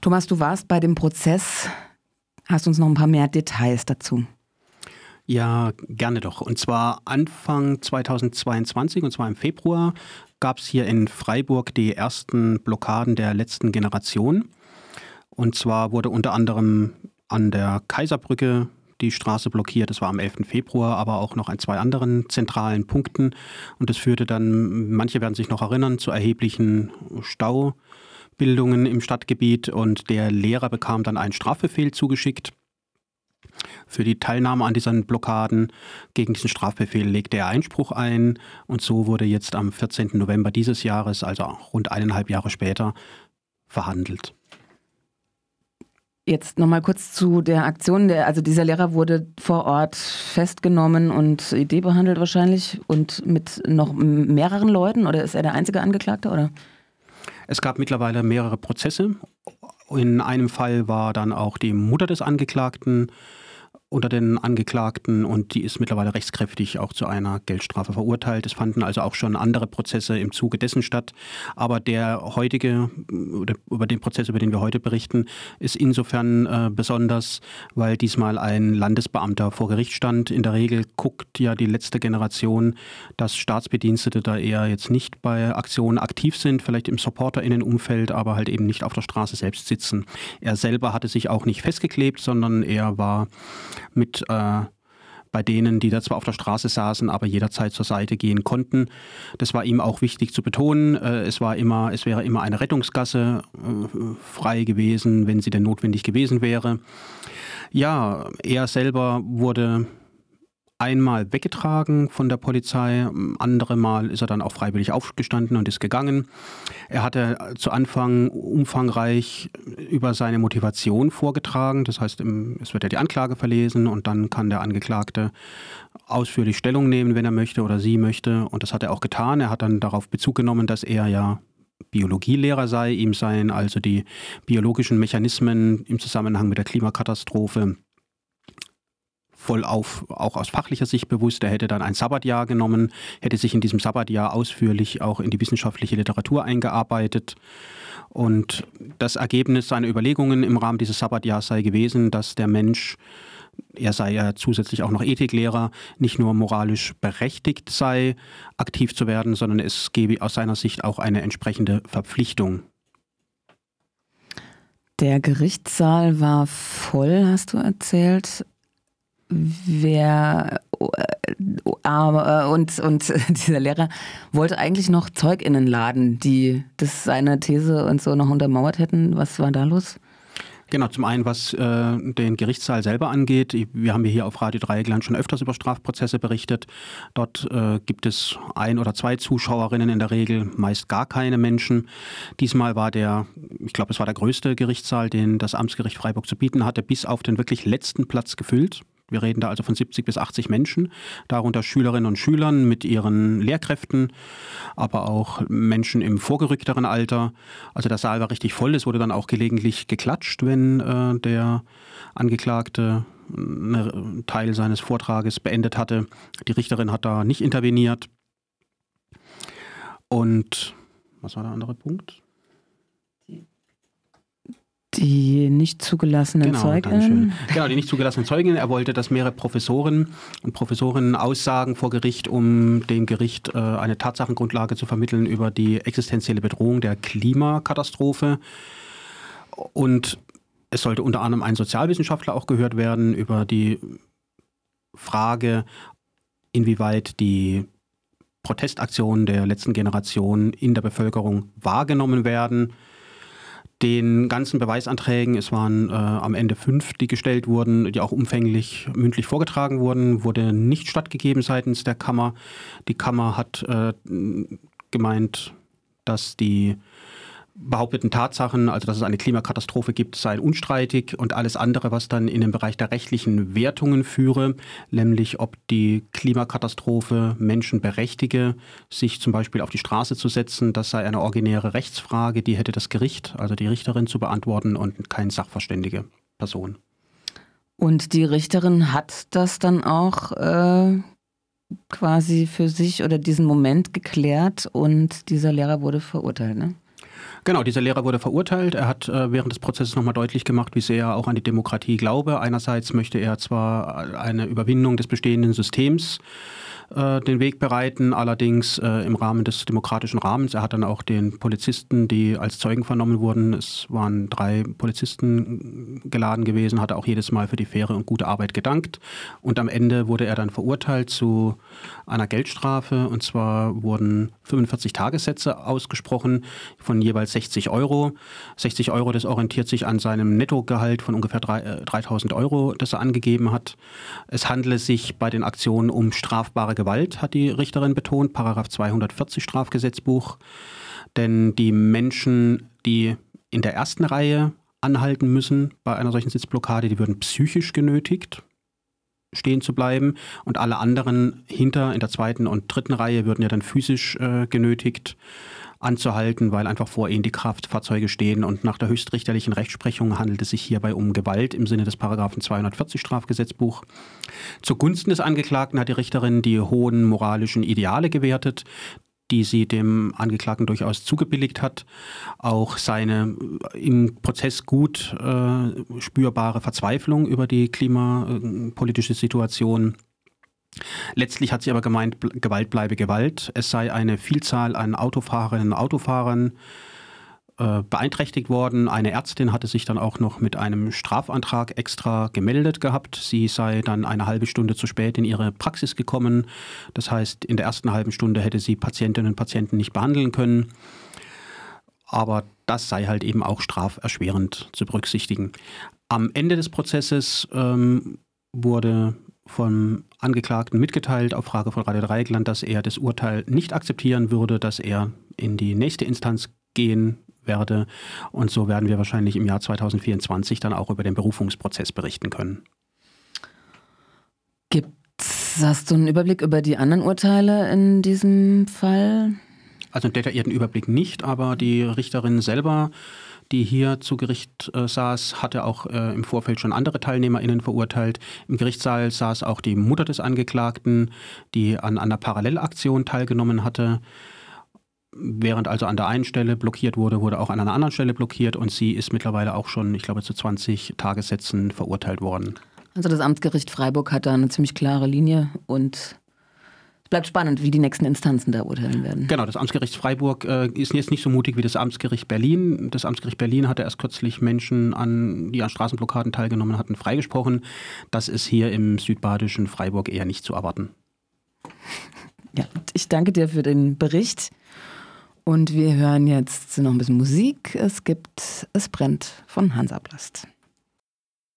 Thomas, du warst bei dem Prozess. Hast uns noch ein paar mehr Details dazu? Ja, gerne doch. Und zwar Anfang 2022, und zwar im Februar, gab es hier in Freiburg die ersten Blockaden der letzten Generation. Und zwar wurde unter anderem an der Kaiserbrücke die Straße blockiert. Das war am 11. Februar, aber auch noch an zwei anderen zentralen Punkten. Und das führte dann, manche werden sich noch erinnern, zu erheblichen Staubildungen im Stadtgebiet. Und der Lehrer bekam dann einen Strafbefehl zugeschickt. Für die Teilnahme an diesen Blockaden gegen diesen Strafbefehl legte er Einspruch ein und so wurde jetzt am 14. November dieses Jahres, also rund eineinhalb Jahre später, verhandelt. Jetzt nochmal kurz zu der Aktion. Der, also dieser Lehrer wurde vor Ort festgenommen und Idee behandelt wahrscheinlich und mit noch mehreren Leuten oder ist er der einzige Angeklagte oder? Es gab mittlerweile mehrere Prozesse. In einem Fall war dann auch die Mutter des Angeklagten unter den Angeklagten und die ist mittlerweile rechtskräftig auch zu einer Geldstrafe verurteilt. Es fanden also auch schon andere Prozesse im Zuge dessen statt. Aber der heutige, oder über den Prozess, über den wir heute berichten, ist insofern äh, besonders, weil diesmal ein Landesbeamter vor Gericht stand. In der Regel guckt ja die letzte Generation, dass Staatsbedienstete da eher jetzt nicht bei Aktionen aktiv sind, vielleicht im SupporterInnen-Umfeld, aber halt eben nicht auf der Straße selbst sitzen. Er selber hatte sich auch nicht festgeklebt, sondern er war mit äh, bei denen, die da zwar auf der Straße saßen, aber jederzeit zur Seite gehen konnten. Das war ihm auch wichtig zu betonen. Äh, es war immer, es wäre immer eine Rettungsgasse äh, frei gewesen, wenn sie denn notwendig gewesen wäre. Ja, er selber wurde einmal weggetragen von der Polizei, andere Mal ist er dann auch freiwillig aufgestanden und ist gegangen. Er hatte zu Anfang umfangreich über seine Motivation vorgetragen, das heißt, es wird ja die Anklage verlesen und dann kann der Angeklagte ausführlich Stellung nehmen, wenn er möchte oder sie möchte und das hat er auch getan. Er hat dann darauf Bezug genommen, dass er ja Biologielehrer sei, ihm seien also die biologischen Mechanismen im Zusammenhang mit der Klimakatastrophe voll auf, auch aus fachlicher Sicht bewusst. Er hätte dann ein Sabbatjahr genommen, hätte sich in diesem Sabbatjahr ausführlich auch in die wissenschaftliche Literatur eingearbeitet. Und das Ergebnis seiner Überlegungen im Rahmen dieses Sabbatjahrs sei gewesen, dass der Mensch er sei ja zusätzlich auch noch Ethiklehrer, nicht nur moralisch berechtigt sei, aktiv zu werden, sondern es gebe aus seiner Sicht auch eine entsprechende Verpflichtung. Der Gerichtssaal war voll, hast du erzählt wer äh, und, und dieser Lehrer wollte eigentlich noch ZeugInnen laden, die das seine These und so noch untermauert hätten. Was war da los? Genau, zum einen, was äh, den Gerichtssaal selber angeht. Wir haben hier auf Radio Dreieckland schon öfters über Strafprozesse berichtet. Dort äh, gibt es ein oder zwei Zuschauerinnen in der Regel, meist gar keine Menschen. Diesmal war der, ich glaube, es war der größte Gerichtssaal, den das Amtsgericht Freiburg zu bieten hatte, bis auf den wirklich letzten Platz gefüllt. Wir reden da also von 70 bis 80 Menschen, darunter Schülerinnen und Schülern mit ihren Lehrkräften, aber auch Menschen im vorgerückteren Alter. Also der Saal war richtig voll. Es wurde dann auch gelegentlich geklatscht, wenn äh, der Angeklagte einen Teil seines Vortrages beendet hatte. Die Richterin hat da nicht interveniert. Und was war der andere Punkt? Die nicht zugelassenen genau, Zeuginnen? Genau, die nicht zugelassenen Zeuginnen. Er wollte, dass mehrere Professoren und Professorinnen aussagen vor Gericht, um dem Gericht äh, eine Tatsachengrundlage zu vermitteln über die existenzielle Bedrohung der Klimakatastrophe. Und es sollte unter anderem ein Sozialwissenschaftler auch gehört werden über die Frage, inwieweit die Protestaktionen der letzten Generation in der Bevölkerung wahrgenommen werden den ganzen Beweisanträgen, es waren äh, am Ende fünf, die gestellt wurden, die auch umfänglich mündlich vorgetragen wurden, wurde nicht stattgegeben seitens der Kammer. Die Kammer hat äh, gemeint, dass die behaupteten Tatsachen, also dass es eine Klimakatastrophe gibt, seien unstreitig und alles andere, was dann in den Bereich der rechtlichen Wertungen führe, nämlich ob die Klimakatastrophe Menschen berechtige, sich zum Beispiel auf die Straße zu setzen, das sei eine originäre Rechtsfrage, die hätte das Gericht, also die Richterin zu beantworten und keine sachverständige Person. Und die Richterin hat das dann auch äh, quasi für sich oder diesen Moment geklärt und dieser Lehrer wurde verurteilt, ne? Genau, dieser Lehrer wurde verurteilt. Er hat äh, während des Prozesses nochmal deutlich gemacht, wie sehr er auch an die Demokratie glaube. Einerseits möchte er zwar eine Überwindung des bestehenden Systems äh, den Weg bereiten, allerdings äh, im Rahmen des demokratischen Rahmens. Er hat dann auch den Polizisten, die als Zeugen vernommen wurden, es waren drei Polizisten geladen gewesen, hat er auch jedes Mal für die faire und gute Arbeit gedankt. Und am Ende wurde er dann verurteilt zu einer Geldstrafe. Und zwar wurden 45 Tagessätze ausgesprochen von jeweils 60 Euro. 60 Euro, das orientiert sich an seinem Nettogehalt von ungefähr 3000 äh, Euro, das er angegeben hat. Es handele sich bei den Aktionen um strafbare Gewalt, hat die Richterin betont, Paragraph 240 Strafgesetzbuch. Denn die Menschen, die in der ersten Reihe anhalten müssen bei einer solchen Sitzblockade, die würden psychisch genötigt, stehen zu bleiben und alle anderen hinter in der zweiten und dritten Reihe würden ja dann physisch äh, genötigt anzuhalten, weil einfach vor ihnen die Kraftfahrzeuge stehen und nach der höchstrichterlichen Rechtsprechung handelt es sich hierbei um Gewalt im Sinne des Paragraphen 240 Strafgesetzbuch. Zugunsten des Angeklagten hat die Richterin die hohen moralischen Ideale gewertet, die sie dem Angeklagten durchaus zugebilligt hat. Auch seine im Prozess gut äh, spürbare Verzweiflung über die klimapolitische Situation Letztlich hat sie aber gemeint, Gewalt bleibe Gewalt. Es sei eine Vielzahl an Autofahrerinnen und Autofahrern äh, beeinträchtigt worden. Eine Ärztin hatte sich dann auch noch mit einem Strafantrag extra gemeldet gehabt. Sie sei dann eine halbe Stunde zu spät in ihre Praxis gekommen. Das heißt, in der ersten halben Stunde hätte sie Patientinnen und Patienten nicht behandeln können. Aber das sei halt eben auch straferschwerend zu berücksichtigen. Am Ende des Prozesses ähm, wurde vom Angeklagten mitgeteilt auf Frage von Radio Dreieckland, dass er das Urteil nicht akzeptieren würde, dass er in die nächste Instanz gehen werde. Und so werden wir wahrscheinlich im Jahr 2024 dann auch über den Berufungsprozess berichten können. Gibt's, hast du einen Überblick über die anderen Urteile in diesem Fall? Also einen detaillierten Überblick nicht, aber die Richterin selber die hier zu Gericht äh, saß, hatte auch äh, im Vorfeld schon andere TeilnehmerInnen verurteilt. Im Gerichtssaal saß auch die Mutter des Angeklagten, die an einer Parallelaktion teilgenommen hatte. Während also an der einen Stelle blockiert wurde, wurde auch an einer anderen Stelle blockiert und sie ist mittlerweile auch schon, ich glaube, zu 20 Tagessätzen verurteilt worden. Also das Amtsgericht Freiburg hat da eine ziemlich klare Linie und bleibt spannend, wie die nächsten Instanzen da urteilen werden. Genau, das Amtsgericht Freiburg äh, ist jetzt nicht so mutig wie das Amtsgericht Berlin. Das Amtsgericht Berlin hatte erst kürzlich Menschen, an, die an Straßenblockaden teilgenommen hatten, freigesprochen. Das ist hier im südbadischen Freiburg eher nicht zu erwarten. Ja, ich danke dir für den Bericht. Und wir hören jetzt noch ein bisschen Musik. Es gibt Es brennt von Hansa Plast.